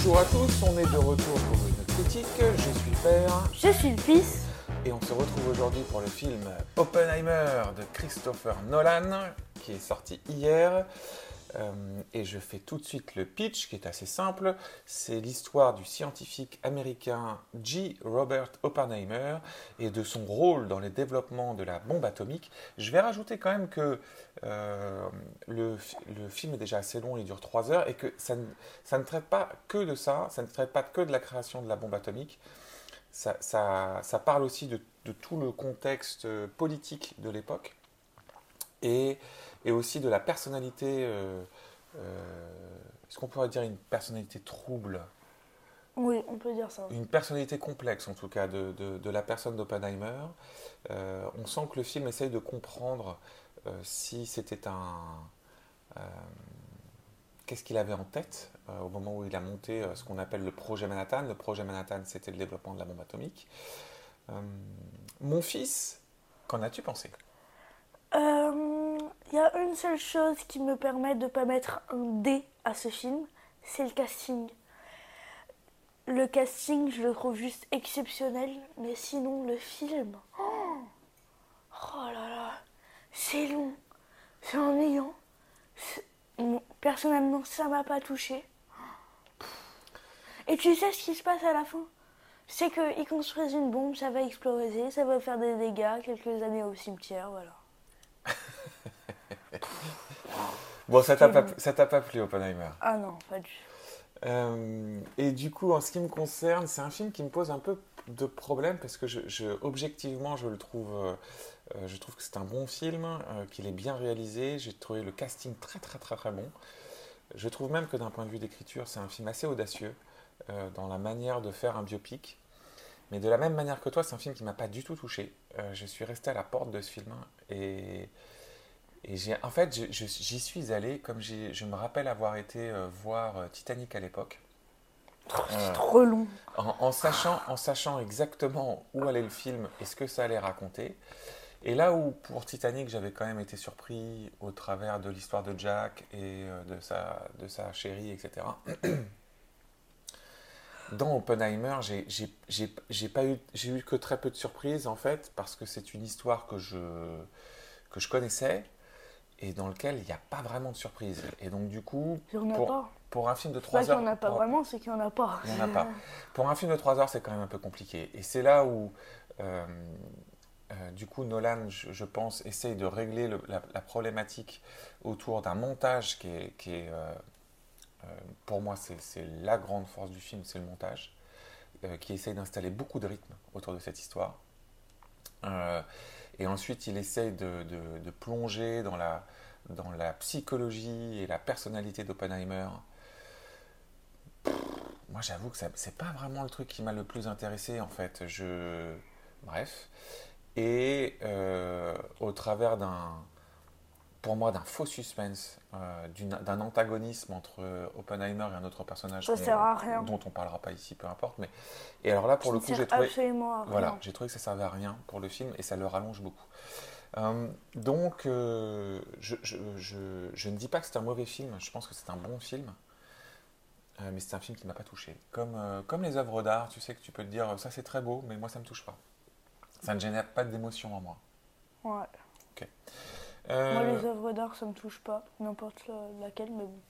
Bonjour à tous, on est de retour pour une critique. Je suis Père Je suis le fils. et on se retrouve aujourd'hui pour le film Oppenheimer de Christopher Nolan qui est sorti hier. Euh, et je fais tout de suite le pitch qui est assez simple. C'est l'histoire du scientifique américain G. Robert Oppenheimer et de son rôle dans le développement de la bombe atomique. Je vais rajouter quand même que euh, le, fi- le film est déjà assez long, il dure 3 heures et que ça ne, traite pas que de ça, ça ne traite pas que de la création de la bombe atomique. Ça, parle aussi de, de tout le contexte euh, politique de l'époque et, et aussi de la personnalité, euh, euh, est-ce qu'on pourrait dire une personnalité trouble, Oui, on peut dire ça. une personnalité complexe en tout cas de, de- de la personne d'Oppenheimer. Euh, on sent que le film essaye de comprendre si c'était un... Qu'est-ce qu'il avait en tête euh, au moment où il a monté euh, ce qu'on appelle le projet Manhattan. Le projet Manhattan, c'était le développement de la bombe atomique. Euh, mon fils, qu'en as-tu pensé? Euh, Il y a une seule chose qui me permet de ne pas mettre un D à ce film, c'est le casting. Le casting, je le trouve juste exceptionnel, mais sinon le film, oh, là là, c'est long, c'est ennuyant. Personnellement, ça m'a pas touché. Et tu sais ce qui se passe à la fin? C'est qu'ils construisent une bombe, ça va exploser, ça va faire des dégâts, quelques années au cimetière, voilà. Bon, ça t'a pas, ça t'a pas plu, Oppenheimer. Ah non, pas du Euh, et du coup, en ce qui me concerne, c'est un film qui me pose un peu de problème parce que je, je- objectivement, je le trouve, euh, euh, je trouve que c'est un bon film, euh, qu'il est bien réalisé. J'ai trouvé le casting très très très très bon. Je trouve même que d'un point de vue d'écriture, c'est un film assez audacieux dans la manière de faire un biopic. Mais de la même manière que toi, c'est un film qui m'a pas du tout touché. Je suis resté à la porte de ce film et et en fait, j'y suis allé comme je me rappelle avoir été euh, voir euh, Titanic à l'époque, C'est trop long. en, en sachant, en sachant exactement où allait le film et ce que ça allait raconter. Et là où pour Titanic, j'avais quand même été surpris au travers de l'histoire de Jack et euh, de sa, de sa chérie, etc. Dans Oppenheimer, j'ai, pas eu, j'ai eu que très peu de surprises en fait, parce que c'est une histoire que je, que je connaissais et dans lequel il n'y a pas vraiment de surprise. Et donc du coup, Il pour, un film de C'est 3 pas qu'il heures... n'y en a pas pour- vraiment, c'est qu'il n'y en a pas. il n'y en a pas. Pour un film de 3 heures, c'est quand même un peu compliqué. Et c'est là où, euh, euh, du coup, Nolan, je, je pense, essaye de régler le- la, la problématique autour d'un montage qui est, qui est, euh, pour moi, c'est la grande force du film, c'est le montage, qui essaye d'installer beaucoup de rythme autour de cette histoire. Et ensuite, il essaye de, de- plonger dans la, dans la psychologie et la personnalité d'Oppenheimer. Moi, j'avoue que c'est pas vraiment le truc qui m'a le plus intéressé, en fait. Je... Bref. Et euh, au travers d'un, pour moi, d'un faux suspense, euh, d'un antagonisme entre Oppenheimer et un autre personnage Ça qu'on- sert à rien. dont on parlera pas ici, peu importe. Mais... Et alors là, pour Ça le coup, j'ai trouvé... absolument à rien. Voilà, j'ai trouvé que ça servait à rien pour le film et ça le rallonge beaucoup. Euh, donc, euh, je, je- je- je ne dis pas que c'est un mauvais film, je pense que c'est un bon film, Euh, mais c'est un film qui m'a pas touché. Comme, euh, comme les œuvres d'art, tu sais que tu peux te dire ça c'est très beau, mais moi ça me touche pas. Ça ne génère pas d'émotion en moi. Ouais. Euh, Moi, les œuvres d'art, ça me touche pas. N'importe la- laquelle, mais bon.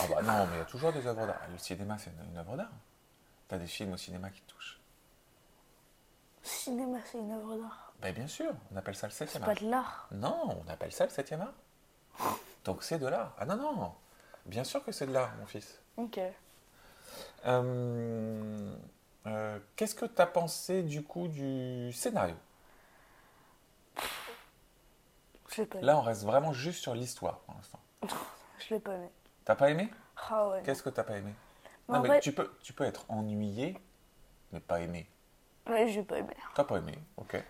ah bah non, mais il y a toujours des œuvres d'art. Le cinéma, c'est une, une œuvre d'art. Tu as des films au cinéma qui te touchent. Cinéma, c'est une œuvre d'art. Ben bien sûr, on appelle ça le C'est 7 pas de l'art. Non, on appelle ça le 7 art. Donc c'est de l'art. Ah non, non, bien sûr que c'est de l'art, mon fils. Ok. Euh, euh, Qu'est-ce que tu as pensé du coup du scénario? Je l'ai pas aimé. Là, on reste vraiment juste sur l'histoire pour l'instant. Je l'ai pas aimé. T'as pas aimé? Ah ouais. Qu'est-ce que t'as pas aimé? Mais Non, en mais vrai- tu, peux, tu peux être ennuyé, mais pas aimé. Ouais, j'ai pas aimé. T'as pas aimé, ok.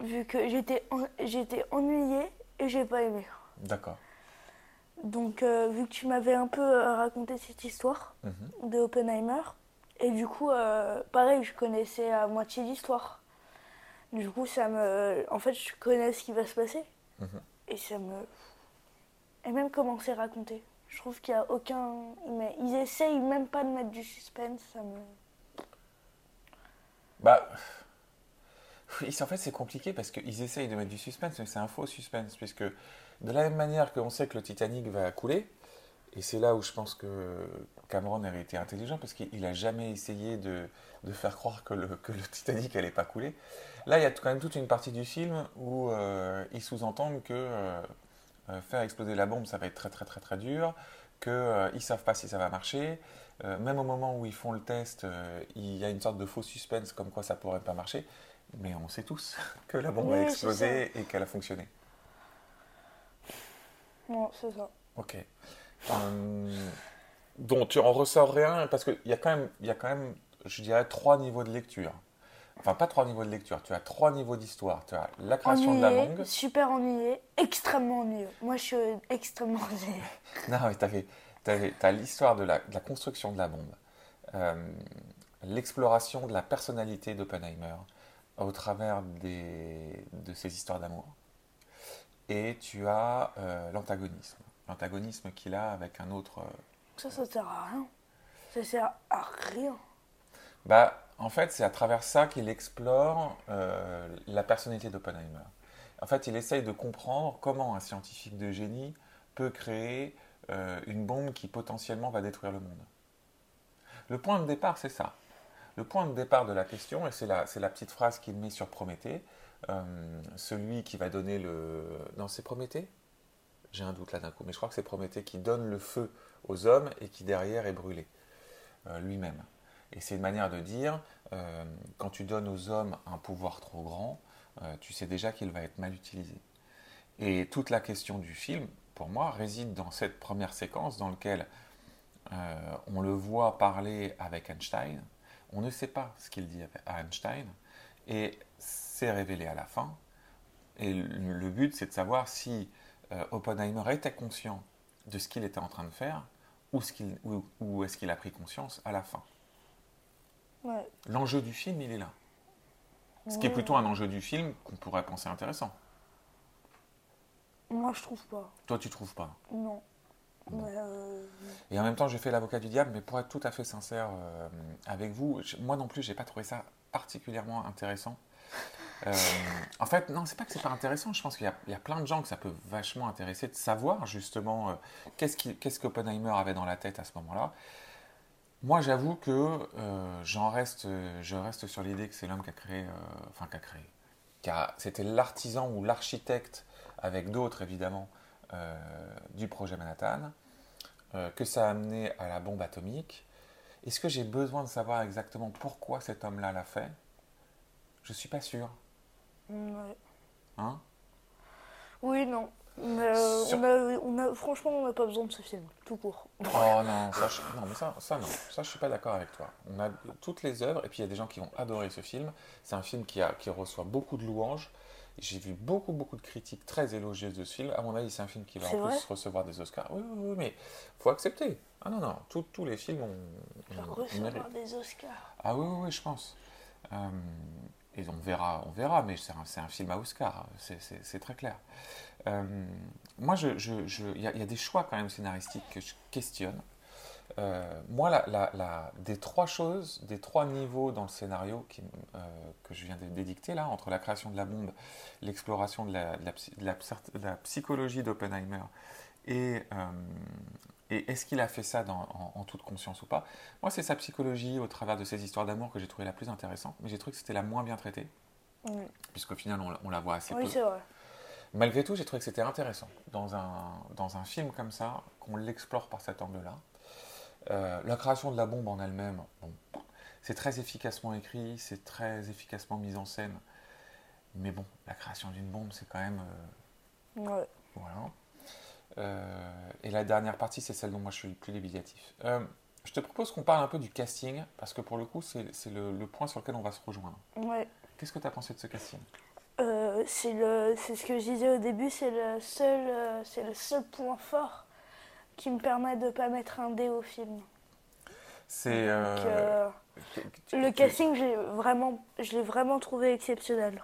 Vu que j'étais en- j'étais ennuyée et j'ai pas aimé. D'accord. Donc, euh, vu que tu m'avais un peu euh, raconté cette histoire Mhm. de Oppenheimer, et du coup, euh, pareil, je connaissais à moitié l'histoire. Du coup, ça me. En fait, je connais ce qui va se passer. Mhm. Et ça me. Et même comment c'est raconté. Je trouve qu'il n'y a aucun. Mais ils essayent même pas de mettre du suspense. Ça me... Bah. Oui, en fait, c'est compliqué parce qu'ils essayent de mettre du suspense, mais c'est un faux suspense. Puisque, de la même manière qu'on sait que le Titanic va couler, et c'est là où je pense que Cameron avait été intelligent, parce qu'il n'a jamais essayé de, de, faire croire que le, que le Titanic n'allait pas couler. Là, il y a quand même toute une partie du film où euh, ils sous-entendent que euh, euh, faire exploser la bombe, ça va être très très très très dur, qu'ils ne savent pas si ça va marcher. même au moment où ils font le test, il y a une sorte de faux suspense comme quoi ça pourrait pas marcher. Mais on sait tous que la bombe a explosé et qu'elle a fonctionné. Non, c'est ça. Ok. Donc tu en ressors rien parce qu'il y, a quand même, y a quand même, je dirais, trois niveaux de lecture. Enfin, pas trois niveaux de lecture, tu as trois niveaux d'histoire. Tu as la création de la bombe. Super ennuyé, extrêmement ennuyeux. Moi, je suis extrêmement ennuyé. non, mais tu as, l'histoire de la, construction de la bombe, euh, l'exploration de la personnalité d'Oppenheimer au travers des, de ses histoires d'amour. Et tu as euh, l'antagonisme. L'antagonisme qu'il a avec un autre. Euh, ça, ça sert à rien. Ça sert à rien. Bah, en fait, c'est à travers ça qu'il explore euh, la personnalité d'Oppenheimer. En fait, il essaye de comprendre comment un scientifique de génie peut créer euh, une bombe qui potentiellement va détruire le monde. Le point de départ, c'est ça. Le point de départ de la question, et c'est la, la, petite phrase qu'il met sur Prométhée, euh, celui qui va donner le... Non, c'est Prométhée? J'ai un doute là d'un coup, mais je crois que c'est Prométhée qui donne le feu aux hommes et qui derrière est brûlé lui-même. Et c'est une manière de dire, euh, quand tu donnes aux hommes un pouvoir trop grand, euh, tu sais déjà qu'il va être mal utilisé. Et toute la question du film, pour moi, réside dans cette première séquence dans laquelle euh, on le voit parler avec Einstein. On ne sait pas ce qu'il dit à Einstein. Et c'est révélé à la fin. Et le but, c'est de savoir si Oppenheimer était conscient de ce qu'il était en train de faire ou, ou est-ce qu'il a pris conscience à la fin. L'enjeu du film, il est là. Ce qui est plutôt un enjeu du film qu'on pourrait penser intéressant. Moi, je trouve pas. Toi, tu trouves pas Non. Euh, Et en même temps, j'ai fait l'avocat du diable, mais pour être tout à fait sincère euh, avec vous, moi non plus, j'ai pas trouvé ça particulièrement intéressant. Euh, en fait, non, c'est pas que c'est pas intéressant. Je pense qu'il y, a plein de gens que ça peut vachement intéresser de savoir justement qu'est-ce qu'Oppenheimer avait dans la tête à ce moment-là. Moi, j'avoue que euh, j'en reste, je reste sur l'idée que c'est l'homme qui a créé, euh, enfin qui a créé, c'était l'artisan ou l'architecte avec d'autres évidemment euh, du projet Manhattan, que ça a amené à la bombe atomique. Est-ce que j'ai besoin de savoir exactement pourquoi cet homme-là l'a fait? Je suis pas sûr. Ouais. Hein? Oui, non. Euh, on a, franchement, on n'a pas besoin de ce film, tout court. Oh non, ça, je, non, mais ça, ça, non, ça, je suis pas d'accord avec toi. On a toutes les œuvres, et puis il y a des gens qui vont adorer ce film. C'est un film qui, a, qui reçoit beaucoup de louanges. J'ai vu beaucoup, beaucoup de critiques très élogieuses de ce film. À mon avis, c'est un film qui va en plus recevoir des Oscars. Oui, oui, oui, mais faut accepter. Ah non, non, tous les films ont. recevoir des Oscars. Ah oui, oui, oui je pense. Euh, et on verra, on verra, mais c'est un, un, film à Oscar, c'est très clair. Euh, moi, il je, je, y, y, a des choix quand même scénaristiques que je questionne. Euh, moi, la, la, des trois choses, des trois niveaux dans le scénario qui, euh, que je viens d'édicter, là, entre la création de la bombe, l'exploration de la, la, psychologie d'Oppenheimer et, et est-ce qu'il a fait ça dans, en, toute conscience ou pas? Moi, c'est sa psychologie au travers de ses histoires d'amour que j'ai trouvé la plus intéressante, mais j'ai trouvé que c'était la moins bien traitée, puisqu'au final, on, la voit assez oui, peu. c'est vrai. Malgré tout, j'ai trouvé que c'était intéressant dans un, dans un film comme ça, qu'on l'explore par cet angle-là. Euh, la création de la bombe en elle-même, bon, c'est très efficacement écrit, c'est très efficacement mis en scène. Mais bon, la création d'une bombe, c'est quand même. Euh, ouais. Voilà. Euh, et la dernière partie, c'est celle dont moi je suis le plus débitatif. je te propose qu'on parle un peu du casting, parce que pour le coup, c'est le, le, point sur lequel on va se rejoindre. Ouais. Qu'est-ce que tu as pensé de ce casting? Euh, c'est ce que je disais au début c'est le seul euh, c'est le seul point fort qui me permet de pas mettre un dé au film c'est euh, le casting j'ai vraiment je l'ai vraiment trouvé exceptionnel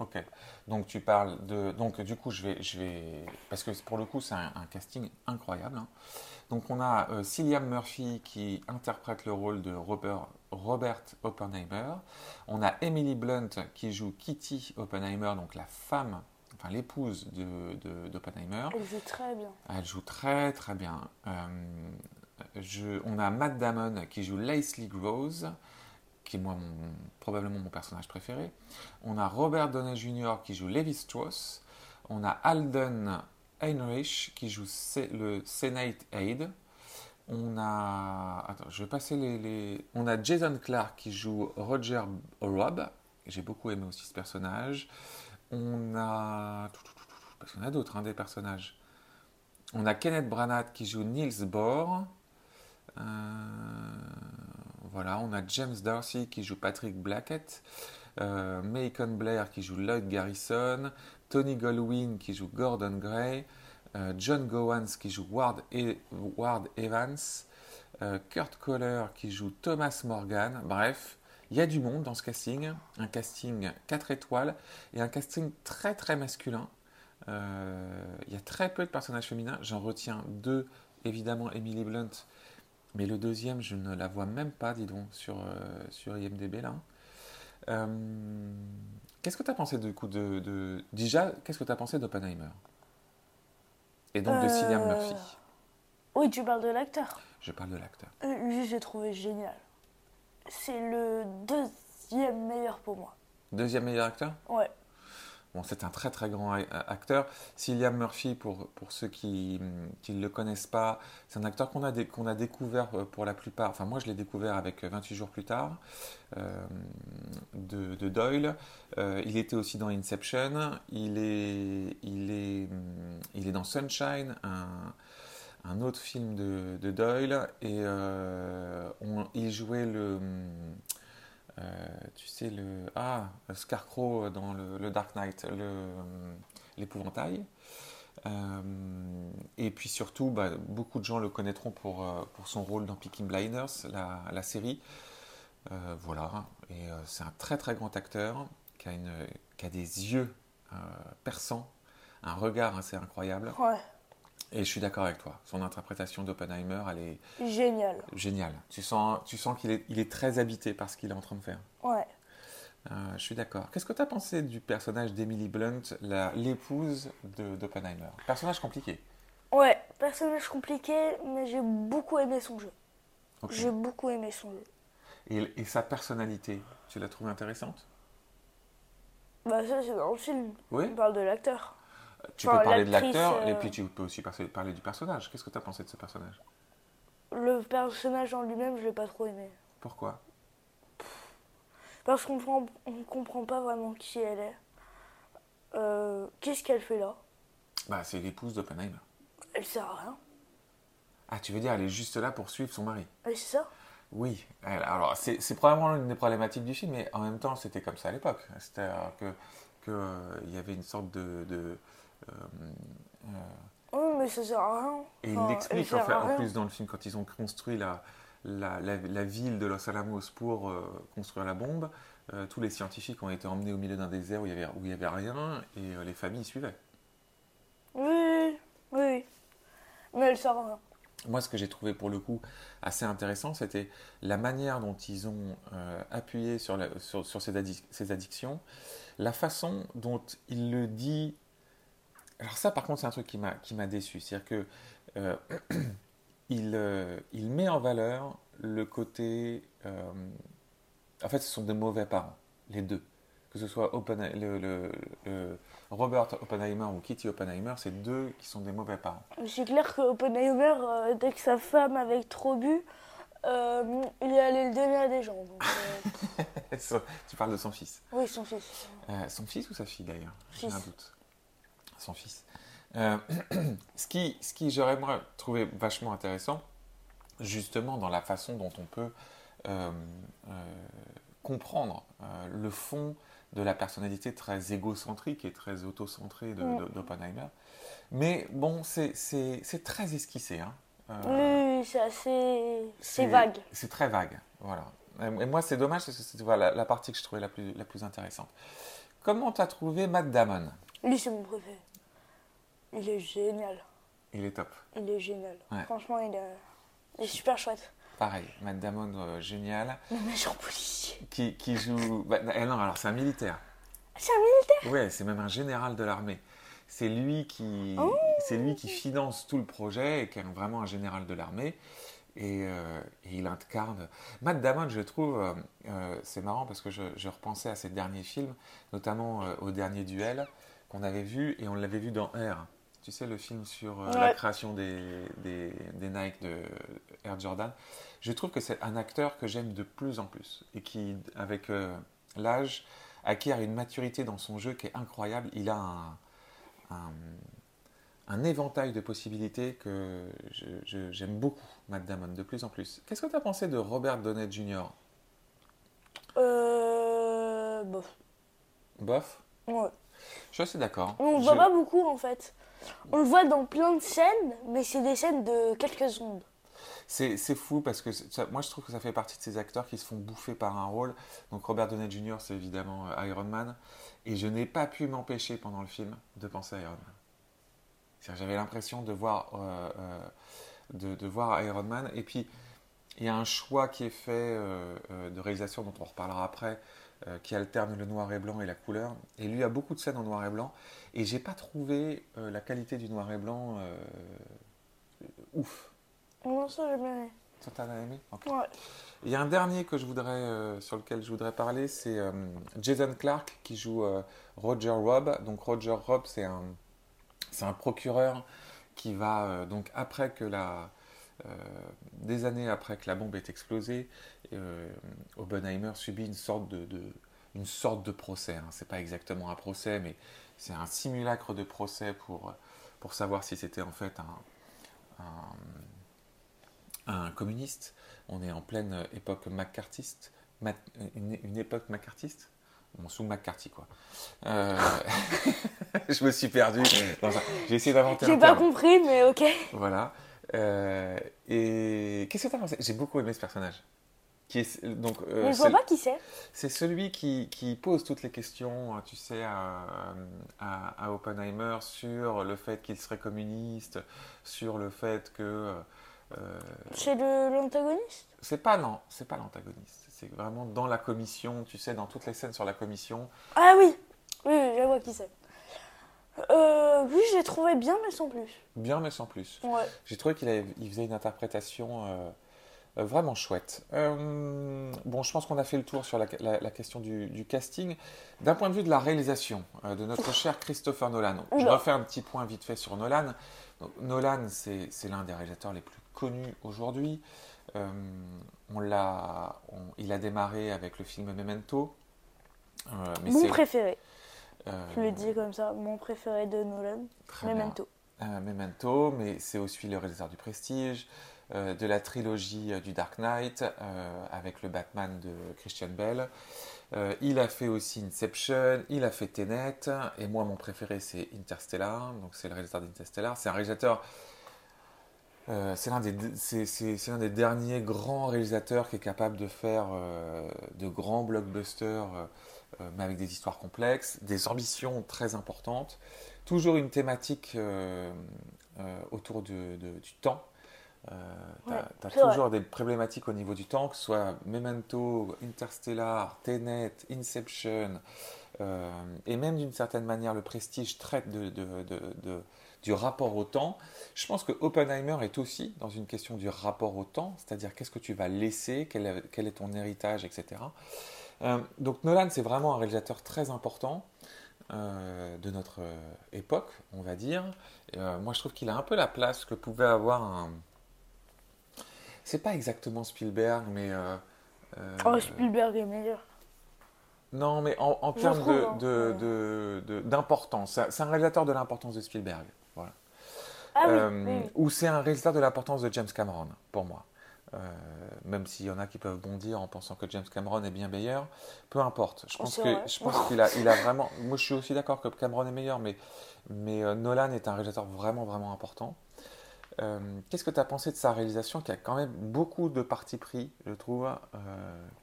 Ok. Donc tu parles de. Donc du coup, je vais, je vais, parce que pour le coup, c'est un, un casting incroyable. hein. Donc on a euh, Cillian Murphy qui interprète le rôle de Robert, Robert Oppenheimer. On a Emily Blunt qui joue Kitty Oppenheimer, donc la femme, enfin l'épouse de- de- d'Oppenheimer. Elle joue très bien. Elle joue très très bien. Euh, je- on a Matt Damon qui joue Leslie Groves, qui est probablement mon personnage préféré. On a Robert Downey Jr. qui joue Levi Strauss. On a Alden Heinrich qui joue le Senate Aide. On a. Attends, je vais passer les, On a Jason Clark qui joue Roger Robb. J'ai beaucoup aimé aussi ce personnage. On a. Parce en a d'autres, hein, des personnages. On a Kenneth Branagh qui joue Niels Bohr. Euh, voilà, on a James Darcy qui joue Patrick Blackett. Euh, Macon Blair qui joue Lloyd Garrison. Tony Goldwyn qui joue Gordon Gray. euh, John Gowans qui joue Ward, E- Evans. euh, Kurt Kohler qui joue Thomas Morgan. Bref, il y a du monde dans ce casting. Un casting 4 étoiles et un casting très très masculin. Euh, il y a très peu de personnages féminins. J'en retiens deux, évidemment Emily Blunt, mais le deuxième, je ne la vois même pas, dis donc, sur, euh, sur IMDB là. Euh, qu'est-ce que tu as pensé du coup de, de- Déjà, qu'est-ce que tu as pensé d'Oppenheimer? Et donc de Cillian Euh, Murphy. Oui, tu parles de l'acteur. Je parle de l'acteur. Lui, j'ai trouvé génial. C'est le deuxième meilleur pour moi. Deuxième meilleur acteur? Ouais. Bon, c'est un très très grand acteur. Cillian Murphy, pour, pour ceux qui ne le connaissent pas, c'est un acteur qu'on a, qu'on a découvert euh, pour la plupart. Enfin, moi je l'ai découvert avec 28 jours plus tard euh, de, de Doyle. Euh, il était aussi dans Inception. Il est, il est, il est dans Sunshine, un, un autre film de, de Doyle. Et euh, il jouait le. Euh, tu sais, le. Ah, Scarecrow dans le, Dark Knight, euh, l'épouvantail. Euh, et puis surtout, bah, beaucoup de gens le connaîtront pour, pour son rôle dans Peaky Blinders, la, série. Voilà, et c'est un très très grand acteur qui a, une, qui a des yeux perçants, un regard assez incroyable. Ouais. Et je suis d'accord avec toi, son interprétation d'Oppenheimer, elle est Génial. géniale. Tu sens, tu sens qu'il est, il est très habité par ce qu'il est en train de faire. Ouais. Euh, je suis d'accord. Qu'est-ce que tu as pensé du personnage d'Emily Blunt, la- l'épouse de- d'Oppenheimer? Personnage compliqué. Ouais, personnage compliqué, mais j'ai beaucoup aimé son jeu. J'ai beaucoup aimé son jeu. Et, et sa personnalité, tu l'as trouvée intéressante? Bah ça c'est dans le film. Oui On parle de l'acteur. Tu Enfin, peux parler de l'acteur, et euh, puis tu peux aussi parler du personnage. Qu'est-ce que tu as pensé de ce personnage? Le personnage en lui-même, je l'ai pas trop aimé. Pourquoi? Parce qu'on comprend, on comprend pas vraiment qui elle est. Euh, Qu'est-ce qu'elle fait là? Bah, c'est l'épouse d'Oppenheimer. Elle sert à rien. Ah, tu veux dire, elle est juste là pour suivre son mari? C'est ça Oui, alors c'est probablement une des problématiques du film, mais en même temps c'était comme ça à l'époque. C'est-à-dire que que, euh, y avait une sorte de... de, Oui, mais ça sert à rien. et il Enfin, l'explique en, fait, en plus dans le film quand ils ont construit la, la, la- la ville de Los Alamos pour euh, construire la bombe. euh, tous les scientifiques ont été emmenés au milieu d'un désert où il n'y avait, où il y avait rien et euh, les familles suivaient. Oui, oui. Mais elle sert à rien. Moi, ce que j'ai trouvé pour le coup assez intéressant, c'était la manière dont ils ont euh, appuyé sur, sur, sur ces, addic- ces addictions, la façon dont il le dit. Alors ça, par contre, c'est un truc qui m'a qui m'a déçu, c'est-à-dire que euh, il, euh, il met en valeur le côté. euh, en fait, ce sont de mauvais parents, les deux. Que ce soit Oppen- le, le- le Robert Oppenheimer ou Kitty Oppenheimer, c'est deux qui sont des mauvais parents. C'est clair que Oppenheimer, dès que sa femme avait trop bu, euh, il est allé le donner à des gens. Donc, euh, tu parles de son fils. oui, son fils. Euh, son fils ou sa fille d'ailleurs? J'ai un doute. Son fils. Euh, ce qui, ce qui j'aurais trouvé vachement intéressant, justement dans la façon dont on peut euh, euh, comprendre le fond de la personnalité très égocentrique et très autocentrée d'Oppenheimer. Mais bon, c'est c'est- c'est très esquissé. Hein. Oui, oui, c'est assez. C'est vague. C'est très vague, voilà. Et moi, c'est dommage, parce que c'est voilà, la partie que je trouvais la plus, la plus intéressante. Comment t'as trouvé Matt Damon? Lui, c'est mon préféré. Il est génial. Il est top. Il est génial. Ouais. Franchement, il est, il est super chouette. Pareil, Matt Damon, euh, génial. Le méchant policier. Qui, qui joue. bah, eh non, alors c'est un militaire. C'est un militaire? Ouais, c'est même un général de l'armée. C'est lui qui, Oh. c'est lui qui finance tout le projet et qui est vraiment un général de l'armée. Et, euh, et il incarne. Matt Damon, je trouve, euh, c'est marrant parce que je, je repensais à ses derniers films, notamment au dernier duel qu'on avait vu et on l'avait vu dans Air. Tu sais, le film sur euh, la création des, des, des Nike de Air Jordan. Je trouve que c'est un acteur que j'aime de plus en plus et qui, avec euh, l'âge, acquiert une maturité dans son jeu qui est incroyable. Il a un, un, un éventail de possibilités que j'aime beaucoup, Matt Damon, de plus en plus. Qu'est-ce que tu as pensé de Robert Downey Jr. Euh. Bof. Bof? Ouais. Je suis assez d'accord. On Je- voit pas beaucoup en fait. On le voit dans plein de scènes, mais c'est des scènes de quelques secondes. C'est fou parce que moi je trouve que ça fait partie de ces acteurs qui se font bouffer par un rôle. Donc Robert Downey Jr. c'est évidemment euh, Iron Man. Et je n'ai pas pu m'empêcher pendant le film de penser à Iron Man. J'avais l'impression de voir, euh, euh, de, voir Iron Man. Et puis il y a un choix qui est fait de réalisation dont on reparlera après, euh, qui alterne le noir et blanc et la couleur. Et lui a beaucoup de scènes en noir et blanc. Et j'ai pas trouvé euh, la qualité du noir et blanc euh, ouf. Non, ça j'ai bien aimé. Ça t'as aimé? Ouais. Il y a un dernier que je voudrais, sur lequel je voudrais parler, c'est Jason Clark qui joue Roger Robb. Donc Roger Robb, c'est un, c'est un procureur qui va donc après que la, euh, des années après que la bombe est explosée, euh, Oppenheimer subit une sorte de, de- une sorte de procès. Hein. C'est pas exactement un procès, mais c'est un simulacre de procès pour, pour savoir si c'était en fait un, un, un communiste. On est en pleine époque macartiste, Ma- une, une époque macartiste. Bon, sous McCarthy, quoi. Euh, je me suis perdu. J'ai essayé d'inventer un J'ai pas terme. compris, mais ok. Voilà. Euh, et qu'est-ce que tu as pensé? J'ai beaucoup aimé ce personnage. Qui est, donc, euh, mais je vois c'est- pas qui c'est? c'est celui qui, qui pose toutes les questions, euh, tu sais, à, à, à Oppenheimer sur le fait qu'il serait communiste, sur le fait que. euh, C'est le- l'antagoniste? c'est pas, non, c'est pas l'antagoniste. C'est vraiment dans la commission, tu sais, dans toutes les scènes sur la commission. Ah oui Oui, oui, je vois qui c'est. Euh, oui, j'ai trouvé bien, mais sans plus. Bien, mais sans plus. Ouais. J'ai trouvé qu'il avait- il faisait une interprétation euh, euh, vraiment chouette. Euh, bon, je pense qu'on a fait le tour sur la, la- la question du, du casting. D'un point de vue de la réalisation de notre cher Christopher Nolan, je refais un petit point vite fait sur Nolan. Donc, Nolan, c'est c'est l'un des réalisateurs les plus connus aujourd'hui. On l'a, on- il a démarré avec le film Memento. Mais Mon c'est- préféré. Euh, Je le dis comme ça, mon préféré de Nolan. Memento. Euh, Memento, mais c'est aussi le réalisateur du Prestige, euh, de la trilogie du Dark Knight avec le Batman de Christian. Euh, il a fait aussi Inception, il a fait Tenet, et moi mon préféré c'est Interstellar, donc c'est le réalisateur d'Interstellar. C'est un réalisateur, euh, c'est l'un des, des derniers grands réalisateurs qui est capable de faire euh, de grands blockbusters, euh, mais avec des histoires complexes, des ambitions très importantes toujours une thématique autour de- de- du temps. Tu as, toujours des problématiques au niveau du temps, que ce soit Memento, Interstellar, Tenet, Inception, et même d'une certaine manière le prestige traite de- de- du rapport au temps. Je pense que Oppenheimer est aussi dans une question du rapport au temps, c'est-à-dire qu'est-ce que tu vas laisser, quel est, quel est ton héritage, etc. Euh, donc Nolan, c'est vraiment un réalisateur très important euh, de notre euh, époque, on va dire. Euh, moi, je trouve qu'il a un peu la place que pouvait avoir un. C'est pas exactement Spielberg, mais. Oh, Spielberg est meilleur. non, mais en, termes de- hein, de- de- de- d'importance. C'est c'est un réalisateur de l'importance de Spielberg. Ah Euh, oui, oui. Ou c'est un réalisateur de l'importance de James Cameron, pour moi. Euh, même s'il y en a qui peuvent bondir en pensant que James Cameron est bien meilleur, peu importe. Je Oh, pense qu'il a, il a vraiment. Moi, je suis aussi d'accord que Cameron est meilleur, mais mais euh, Nolan est un réalisateur vraiment vraiment important. Euh, Qu'est-ce que tu as pensé de sa réalisation qui a quand même beaucoup de partis pris, je trouve,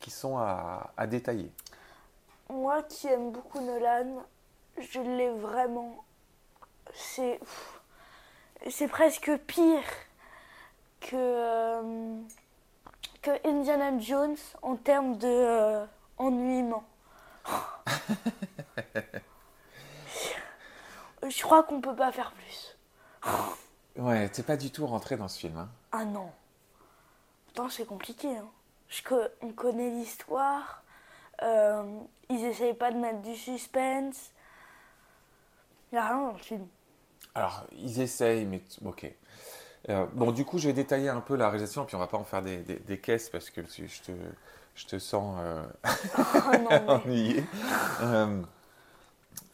qui sont à, à détailler? Moi qui aime beaucoup Nolan, je l'ai vraiment. C'est. C'est presque pire que. euh, que Indiana Jones en termes de euh, ennuiement. je crois qu'on peut pas faire plus. Ouais, t'es pas du tout rentré dans ce film. Hein. Ah non. Putain, c'est compliqué. Hein. Je on connaît l'histoire. euh, ils essayent pas de mettre du suspense. Il a rien dans le film. Alors, ils essayent, mais ok. Euh, bon, du coup, je vais détailler un peu la réalisation, puis on va pas en faire des, des- des caisses parce que je te, je te sens euh, Oh ennuyé. Euh,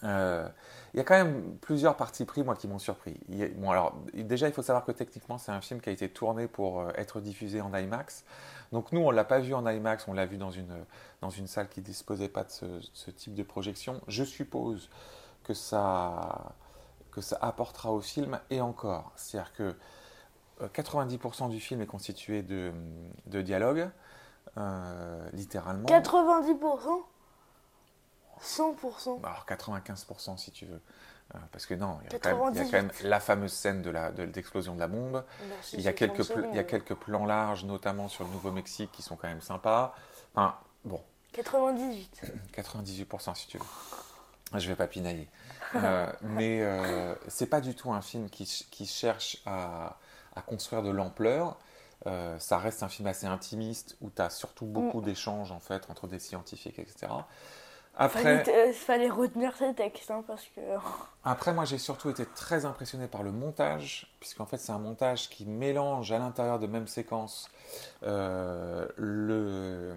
euh, Il y a quand même plusieurs parties pris, moi, qui m'ont surpris. A- bon, alors, déjà, il faut savoir que techniquement, c'est un film qui a été tourné pour être diffusé en IMAX. Donc, nous, on l'a pas vu en IMAX, on l'a vu dans une, dans une salle qui disposait pas de ce, ce type de projection. Je suppose que ça, que ça apportera au film, et encore. C'est-à-dire que euh, 90% du film est constitué de, de dialogues, euh, littéralement. 90% 100% Alors 95% si tu veux. Euh, parce que non, il y, a quand même, il y a quand même 98. la fameuse scène de la- de l'explosion de, la bombe. Merci, Il y, a quelques 30 pl- il y a quelques plans larges, notamment sur le Nouveau-Mexique, qui sont quand même sympas. Enfin, bon, 98. 98% si tu veux. Je vais pas pinailler. Euh, mais euh, c'est pas du tout un film qui, ch- qui cherche à, à construire de l'ampleur. Euh, ça reste un film assez intimiste où tu as surtout beaucoup d'échanges en fait entre des scientifiques, etc. Fallait, Après, euh, fallait retenir ces textes hein, parce que. après, moi j'ai surtout été très impressionné par le montage, puisqu'en fait c'est un montage qui mélange à l'intérieur de même séquence le,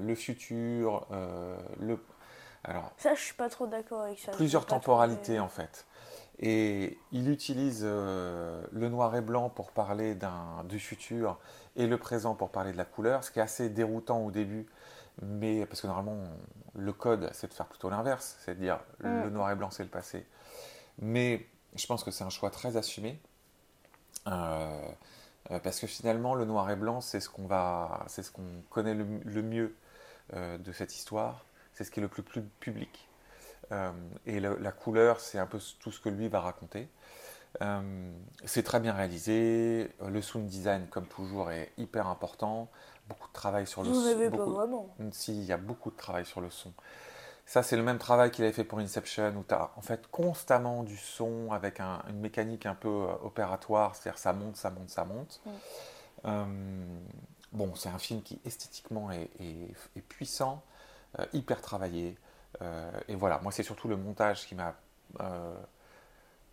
le futur, euh, le, alors Ça, je suis pas trop d'accord avec ça. plusieurs temporalités en fait. Et il utilise euh, le noir et blanc pour parler du futur et le présent pour parler de la couleur, ce qui est assez déroutant au début, mais parce que normalement on- le code c'est de faire plutôt l'inverse, c'est de dire Mm. le noir et blanc c'est le passé. Mais je pense que c'est un choix très assumé. euh, euh, parce que finalement le noir et blanc c'est ce qu'on va c'est ce qu'on connaît le, le mieux euh, de cette histoire c'est ce qui est le plus, plus public Euh, et le- la couleur c'est un peu tout ce que lui va raconter Euh, c'est très bien réalisé le sound design comme toujours est hyper important beaucoup de travail sur le Vous n'avez son pas beaucoup- vraiment. si, il y a beaucoup de travail sur le son. Ça, c'est le même travail qu'il avait fait pour Inception, où tu as en fait constamment du son avec un- une mécanique un peu euh, opératoire, c'est-à-dire ça monte, ça monte, ça monte. Mm. Euh, bon, c'est un film qui esthétiquement est, est- est puissant, hyper travaillé. Euh, et voilà, moi, c'est surtout le montage qui m'a euh,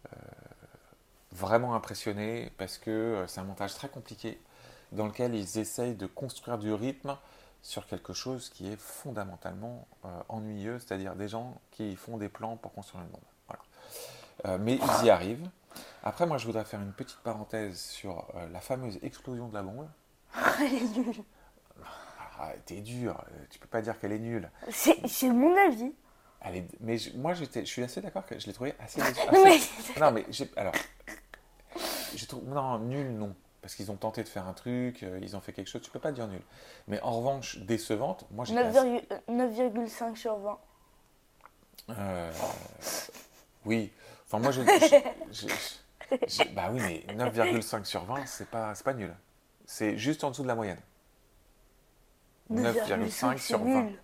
euh, vraiment impressionné, parce que euh, c'est un montage très compliqué, dans lequel ils essayent de construire du rythme sur quelque chose qui est fondamentalement euh, ennuyeux, c'est-à-dire des gens qui font des plans pour construire. Voilà. Euh, mais ils y arrivent. Après, moi, je voudrais faire une petite parenthèse sur euh, la fameuse explosion de la bombe. Nulle. Ah, t'es dur, euh, tu peux pas dire qu'elle est nulle. C'est mon avis. Elle est... Mais je- moi, je suis assez d'accord que je l'ai trouvée assez. Non, mais- assez- Non, mais j'ai. Alors. J'ai trouvé. Non, nul, non. Parce qu'ils ont tenté de faire un truc, euh, ils ont fait quelque chose, tu peux pas dire nul. Mais en revanche, décevante, moi assez- 9,5 9,5 sur 20. Euh, oui. Enfin, moi, je. je- je- je- bah oui, mais 9,5 sur 20, c'est pas, c'est pas nul. C'est juste en dessous de la moyenne. 9,5 sur c'est 20. nul.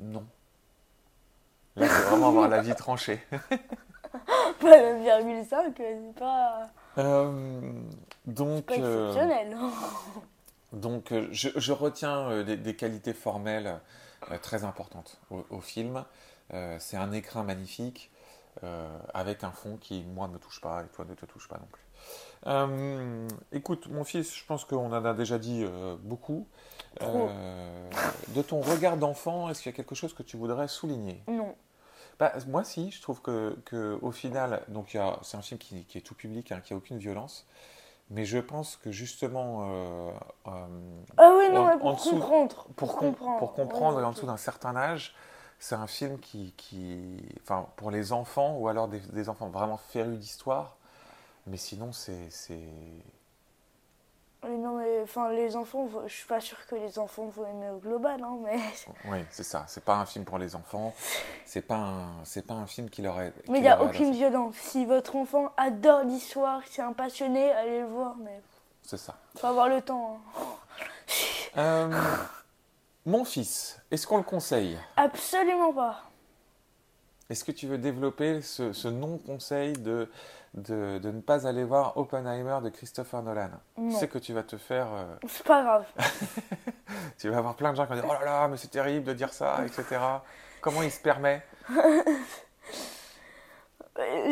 Non. Là, c'est vraiment avoir la vie tranchée. Pas 9,5, c'est pas, Euh, donc, pas euh, exceptionnel. donc euh, je, je retiens euh, des, des qualités formelles très importantes au, au film. C'est un écrin magnifique avec un fond qui, moi, ne me touche pas et toi ne te touche pas non plus. Écoute, mon fils, je pense qu'on en a déjà dit beaucoup. Euh, de ton regard d'enfant, est-ce qu'il y a quelque chose que tu voudrais souligner? Non. Bah, moi, si, je trouve que, que au final, donc c'est un film qui, qui est tout public, hein, qui a aucune violence, mais je pense que justement, euh, euh, Ah oui, non, En- mais en pour dessous- comprendre. pour, com- pour comprendre et en dessous d'un certain âge, c'est un film qui, qui, enfin, pour les enfants ou alors des, des enfants vraiment férus d'histoire, mais sinon c'est, Mais non, mais enfin, les enfants, je suis pas sûre que les enfants vont aimer au global, hein, mais. Oui, c'est ça. C'est pas un film pour les enfants. C'est pas un, c'est pas un film qui leur est. Mais il n'y a aucune adressé. violence. Si votre enfant adore l'histoire, c'est un passionné, allez le voir, mais C'est ça. faut avoir le temps. hein. Euh, mon fils, est-ce qu'on le conseille? Absolument pas. Est-ce que tu veux développer ce, ce non-conseil de, de, de ne pas aller voir Oppenheimer de Christopher Nolan Non. Tu sais que tu vas te faire. euh, C'est pas grave. tu vas avoir plein de gens qui vont dire Oh là là, mais c'est terrible de dire ça, etc. Comment il se permet?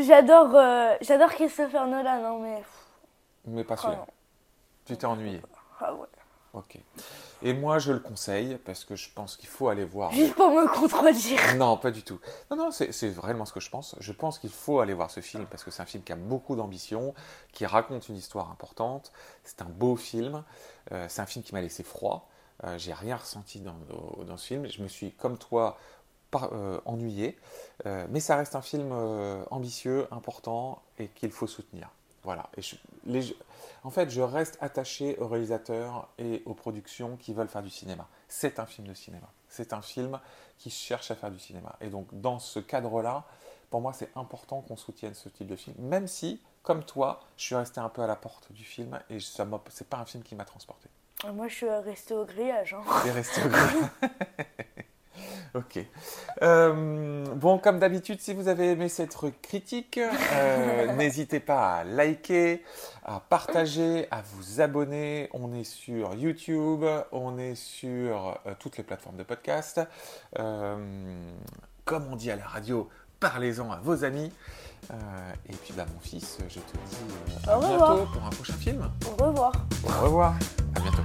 J'adore euh, j'adore Christopher Nolan, hein, mais. Mais pas celui-là. non. Tu t'es ennuyé. Ah ouais. Ok. Et moi, je le conseille parce que je pense qu'il faut aller voir. Juste pour me contredire. Non, pas du tout. Non, non, c'est vraiment ce que je pense. Je pense qu'il faut aller voir ce film parce que c'est un film qui a beaucoup d'ambition, qui raconte une histoire importante. C'est un beau film. Euh, c'est un film qui m'a laissé froid. Euh, J'ai rien ressenti dans, dans- dans ce film. Je me suis, comme toi, par- euh, ennuyé. Mais ça reste un film ambitieux, important et qu'il faut soutenir. Voilà. Et je- les- en fait, je reste attaché aux réalisateurs et aux productions qui veulent faire du cinéma. C'est un film de cinéma. C'est un film qui cherche à faire du cinéma. Et donc, dans ce cadre-là, pour moi, c'est important qu'on soutienne ce type de film, même si, comme toi, je suis resté un peu à la porte du film et ça m'a- c'est pas un film qui m'a transporté. Moi, je suis restée au grillage. Hein. T'es resté au grillage. Ok. Euh, bon, comme d'habitude, si vous avez aimé cette critique, euh, n'hésitez pas à liker, à partager, à vous abonner. On est sur YouTube, on est sur euh, toutes les plateformes de podcast. Comme on dit à la radio, parlez-en à vos amis. Et puis, bah, mon fils, je te dis à Au revoir. bientôt pour un prochain film. Au revoir. Au revoir. À bientôt.